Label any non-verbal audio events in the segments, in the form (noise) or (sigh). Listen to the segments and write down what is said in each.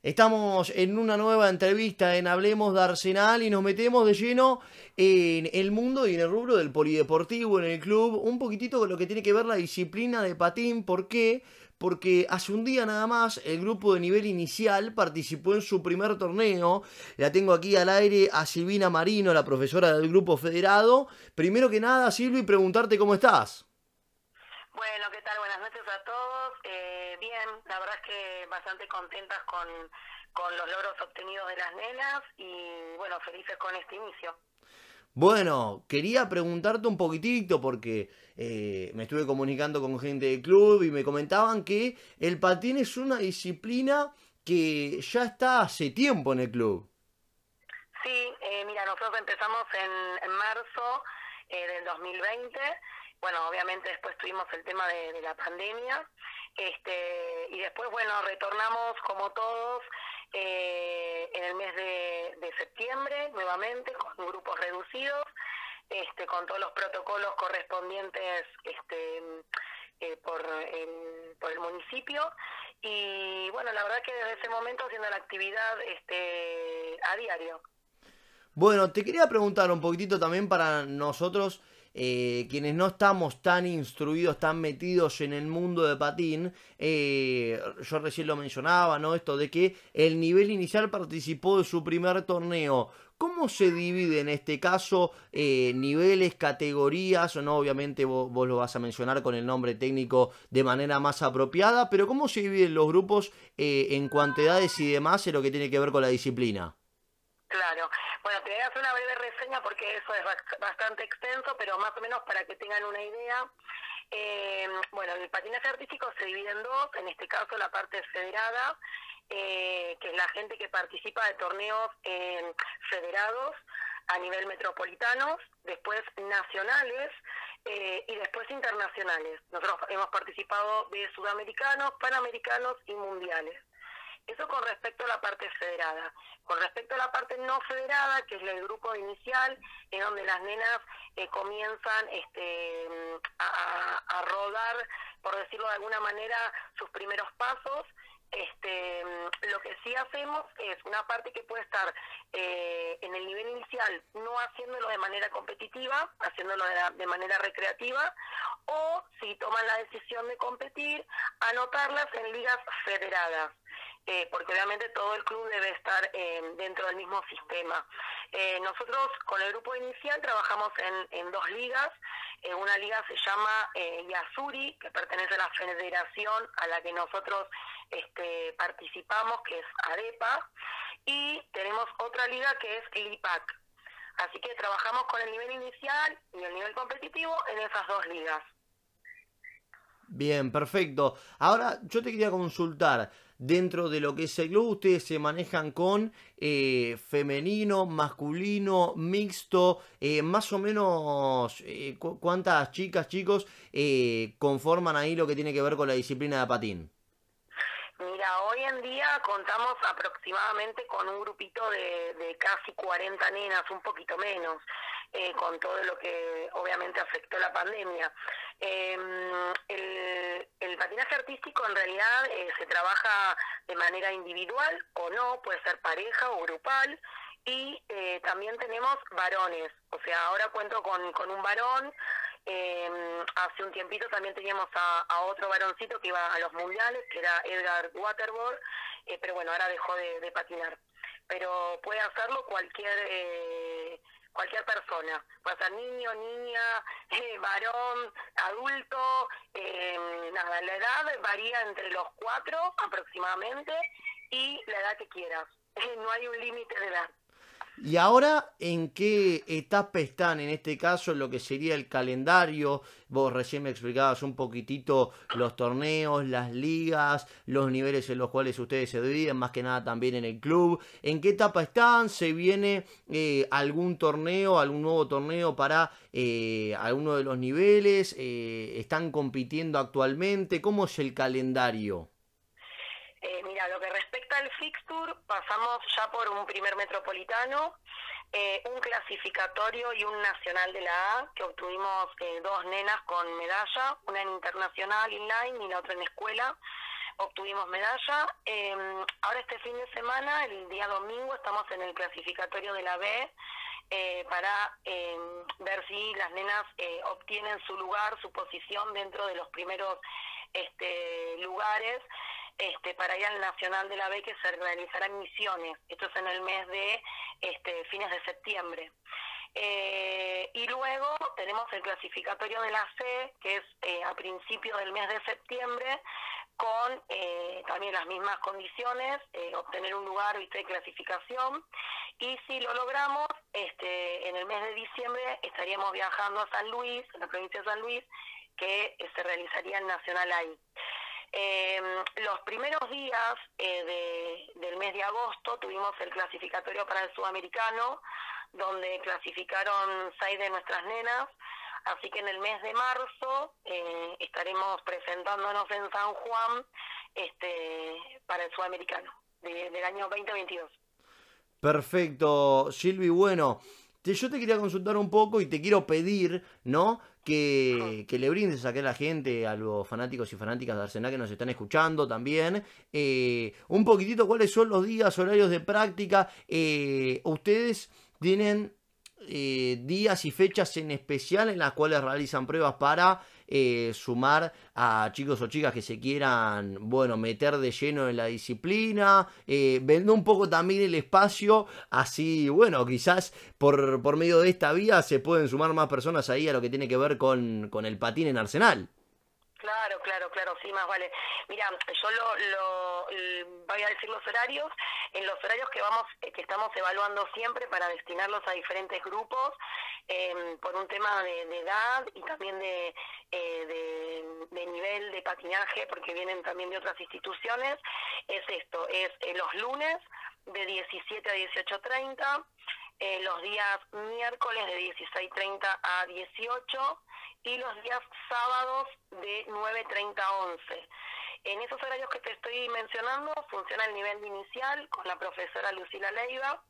Estamos en una nueva entrevista en Hablemos de Arsenal y nos metemos de lleno en el mundo y en el rubro del polideportivo, en el club, un poquitito con lo que tiene que ver la disciplina de patín. ¿Por qué? Porque hace un día nada más el grupo de nivel inicial participó en su primer torneo. La tengo aquí al aire a Silvina Marino, la profesora del grupo federado. Primero que nada, Silvi, preguntarte cómo estás. Bueno, ¿qué tal? Buenas noches a todos. Eh, bien, la verdad es que bastante contentas con, con los logros obtenidos de las nenas y bueno, felices con este inicio. Bueno, quería preguntarte un poquitito porque eh, me estuve comunicando con gente del club y me comentaban que el patín es una disciplina que ya está hace tiempo en el club. Sí, eh, mira, nosotros empezamos en, en marzo eh, del 2020 bueno, obviamente después tuvimos el tema de, la pandemia, este, y después, bueno, retornamos como todos eh, en el mes de, septiembre nuevamente con grupos reducidos, este, con todos los protocolos correspondientes este, eh, por, por el municipio. Y bueno, la verdad que desde ese momento haciendo la actividad este, a diario. Bueno, te quería preguntar un poquitito también para nosotros eh, quienes no estamos tan instruidos, tan metidos en el mundo de patín, eh, yo recién lo mencionaba, ¿no? Esto de que el nivel inicial participó de su primer torneo. ¿Cómo se divide en este caso eh, niveles, categorías? No, obviamente vos, vos, lo vas a mencionar con el nombre técnico de manera más apropiada, pero ¿cómo se dividen los grupos en cuantidades y demás en lo que tiene que ver con la disciplina? Claro. Bueno, te voy a hacer una breve reseña porque eso es bastante extenso, pero más o menos para que tengan una idea. Eh, bueno, el patinaje artístico se divide en dos, en este caso la parte federada, eh, que es la gente que participa de torneos federados a nivel metropolitano, después nacionales eh, y después internacionales. Nosotros hemos participado de sudamericanos, panamericanos y mundiales. Eso con respecto a la parte federada. Con respecto a la parte no federada, que es el grupo inicial, en donde las nenas eh, comienzan este, a, rodar, por decirlo de alguna manera, sus primeros pasos, este, lo que sí hacemos es una parte que puede estar eh, en el nivel inicial, no haciéndolo de manera competitiva, haciéndolo de, manera recreativa, o si toman la decisión de competir, anotarlas en ligas federadas. Eh, porque obviamente todo el club debe estar eh, dentro del mismo sistema. Eh, nosotros con el grupo inicial trabajamos en, dos ligas. una liga se llama Yasuri, que pertenece a la federación a la que nosotros este, participamos, que es AREPA, y tenemos otra liga que es LIPAC. Así que trabajamos con el nivel inicial y el nivel competitivo en esas dos ligas. Bien, perfecto. Ahora yo te quería consultar, dentro de lo que es el club, ustedes se manejan con eh, femenino, masculino, mixto, eh, más o menos eh, cuántas chicas, chicos conforman ahí lo que tiene que ver con la disciplina de patín. Mira, hoy en día contamos aproximadamente con un grupito de, casi 40 nenas, un poquito menos. Eh, con todo lo que obviamente afectó la pandemia. Em, patinaje artístico en realidad eh, se trabaja de manera individual o no, puede ser pareja o grupal. Y eh, también tenemos varones, o sea, ahora cuento con, con un varón, em, hace un tiempito también teníamos a, otro varoncito que iba a los mundiales, que era Edgar Waterboard, pero bueno, ahora dejó de, de, patinar. Pero puede hacerlo cualquier cualquier persona, puede ser niño, niña, eh, varón, adulto, eh, nada, la edad varía entre los cuatro aproximadamente y la edad que quieras, no hay un límite de edad. ¿Y ahora en qué etapa están en este caso lo que sería el calendario? Vos recién me explicabas un poquitito los torneos, las ligas, los niveles en los cuales ustedes se dividen, más que nada también en el club. ¿En qué etapa están? ¿Se viene eh, algún torneo, algún nuevo torneo para eh, alguno de los niveles? Eh, ¿Están compitiendo actualmente? ¿Cómo es el calendario? Eh, mira, lo que al fixture, pasamos ya por un primer metropolitano, eh, un clasificatorio y un nacional de la A, que obtuvimos eh, dos nenas con medalla, una en internacional inline y la otra en escuela. obtuvimos medalla. Em, ahora este fin de semana, el día domingo, estamos en el clasificatorio de la B eh, para em, ver si las nenas obtienen su lugar, su posición dentro de los primeros este, lugares este, para ir al Nacional de la B que se realizará en Misiones. Esto es en el mes de este, fines de septiembre. Eh, y luego tenemos el clasificatorio de la C, que es eh, a principio del mes de septiembre, con eh, también las mismas condiciones, obtener un lugar de clasificación. Y si lo logramos, este, en el mes de diciembre estaríamos viajando a San Luis, a la provincia de San Luis, que se realizaría el Nacional ahí. Los primeros días del mes de agosto tuvimos el clasificatorio para el sudamericano, donde clasificaron seis de nuestras nenas. Así que en el mes de marzo eh, estaremos presentándonos en San Juan este, para el sudamericano del año 2022. Perfecto, Silvi. Bueno, yo te quería consultar un poco y te quiero pedir, ¿no? Que, que, le brindes a la gente, a los fanáticos y fanáticas de Arsenal que nos están escuchando también, eh, un poquitito cuáles son los días, horarios de práctica. Eh, ustedes tienen eh, días y fechas en especial en las cuales realizan pruebas para eh, sumar a chicos o chicas que se quieran, bueno, meter de lleno en la disciplina, eh, un poco también el espacio, así, bueno, quizás por, por medio de esta vía se pueden sumar más personas ahí a lo que tiene que ver con, con el patín en Arsenal. Claro, claro, claro, sí, más vale. Mira, yo lo, lo, voy a decir los horarios, en los horarios que vamos, eh, que estamos evaluando siempre para destinarlos a diferentes grupos, em, por un tema de, edad y también de, eh, de, nivel de patinaje, porque vienen también de otras instituciones, es esto, es eh, los lunes de 17 a 18.30, eh, los días miércoles de 16.30 a 18 y los días sábados de 9.30 a 11. En esos horarios que te estoy mencionando funciona el nivel inicial con la profesora Lucila Leiva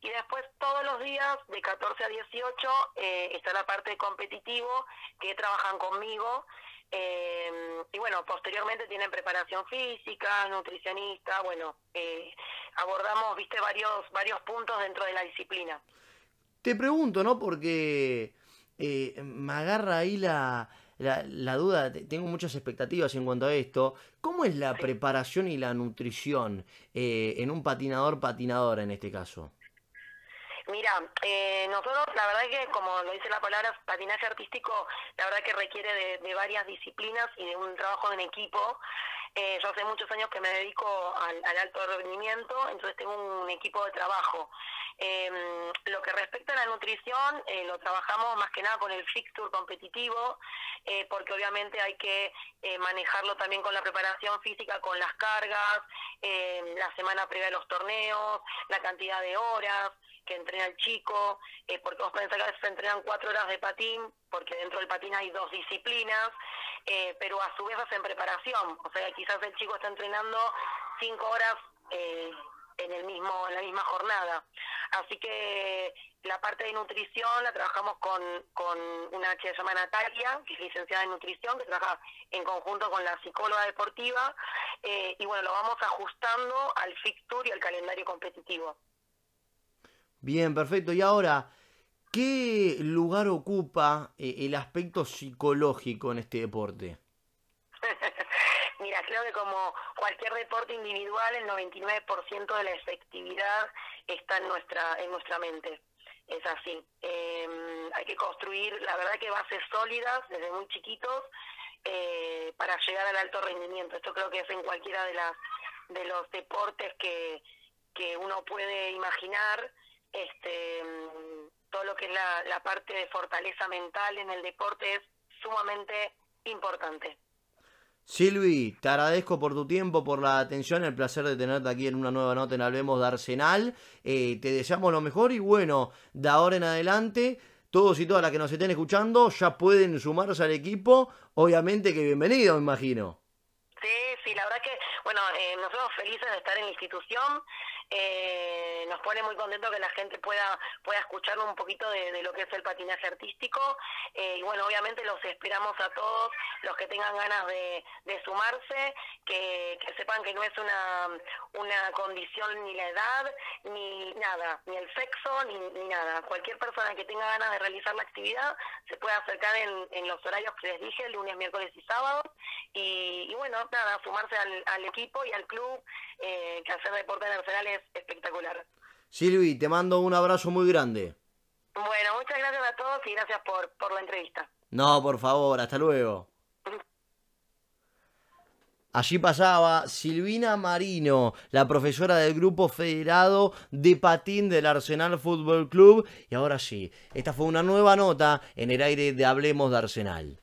y después todos los días de 14 a 18 eh, está la parte de competitivo que trabajan conmigo eh, y bueno, posteriormente tienen preparación física, nutricionista, bueno, eh, abordamos, viste, varios, varios puntos dentro de la disciplina. Te pregunto, ¿no? Porque eh, me agarra ahí la, la, duda, tengo muchas expectativas en cuanto a esto. ¿Cómo es la preparación y la nutrición eh, en un patinador patinadora en este caso? Mira, eh, nosotros la verdad que, como lo dice la palabra, patinaje artístico, la verdad que requiere de, varias disciplinas y de un trabajo en equipo. Eh, yo hace muchos años que me dedico al, alto rendimiento, entonces tengo un equipo de trabajo. Eh, lo que respecta a la nutrición, eh, lo trabajamos más que nada con el fixture competitivo, eh, porque obviamente hay que eh, manejarlo también con la preparación física, con las cargas, la semana previa de los torneos, la cantidad de horas que entrena el chico, eh, porque vos pensás que a veces se entrenan cuatro horas de patín, porque dentro del patín hay dos disciplinas, eh, pero a su vez hacen preparación, o sea, quizás el chico está entrenando cinco horas eh, en el mismo en la misma jornada. Así que la parte de nutrición la trabajamos con, con una que se llama Natalia, que es licenciada en nutrición, que trabaja en conjunto con la psicóloga deportiva, y bueno, lo vamos ajustando al fixture y al calendario competitivo. Bien, perfecto. Y ahora, ¿qué lugar ocupa eh, el aspecto psicológico en este deporte? (laughs) Mira, creo que como cualquier deporte individual, el 99% de la efectividad está en nuestra, en nuestra mente. Es así. Em, hay que construir, la verdad que bases sólidas desde muy chiquitos eh, para llegar al alto rendimiento. Esto creo que es en cualquiera de las de los deportes que, que uno puede imaginar este, todo lo que es la, parte de fortaleza mental en el deporte es sumamente importante. Silvi, te agradezco por tu tiempo, por la atención, el placer de tenerte aquí en una nueva nota en Hablemos de Arsenal. Eh, te deseamos lo mejor y bueno, de ahora en adelante, todos y todas las que nos estén escuchando ya pueden sumarse al equipo. Obviamente que bienvenido, me imagino. Sí, sí, la verdad que, bueno, eh, nosotros felices de estar en la institución. Eh, nos pone muy contento que la gente pueda pueda escuchar un poquito de, lo que es el patinaje artístico. Eh, y bueno obviamente los esperamos a todos los que tengan ganas de, sumarse que, sepan que no es una una condición ni la edad ni nada ni el sexo ni, ni nada. Cualquier persona que tenga ganas de realizar la actividad se puede acercar en, en los horarios que les dije lunes miércoles y sábados. Y, bueno nada sumarse al equipo y al club eh, que hacer deporte en Arsenal es espectacular Silvi, te mando un abrazo muy grande. Bueno, muchas gracias a todos y gracias por, por la entrevista. No, por favor, hasta luego. (laughs) Allí pasaba Silvina Marino, la profesora del grupo federado de patín del Arsenal Fútbol Club. Y ahora sí, esta fue una nueva nota en el aire de Hablemos de Arsenal.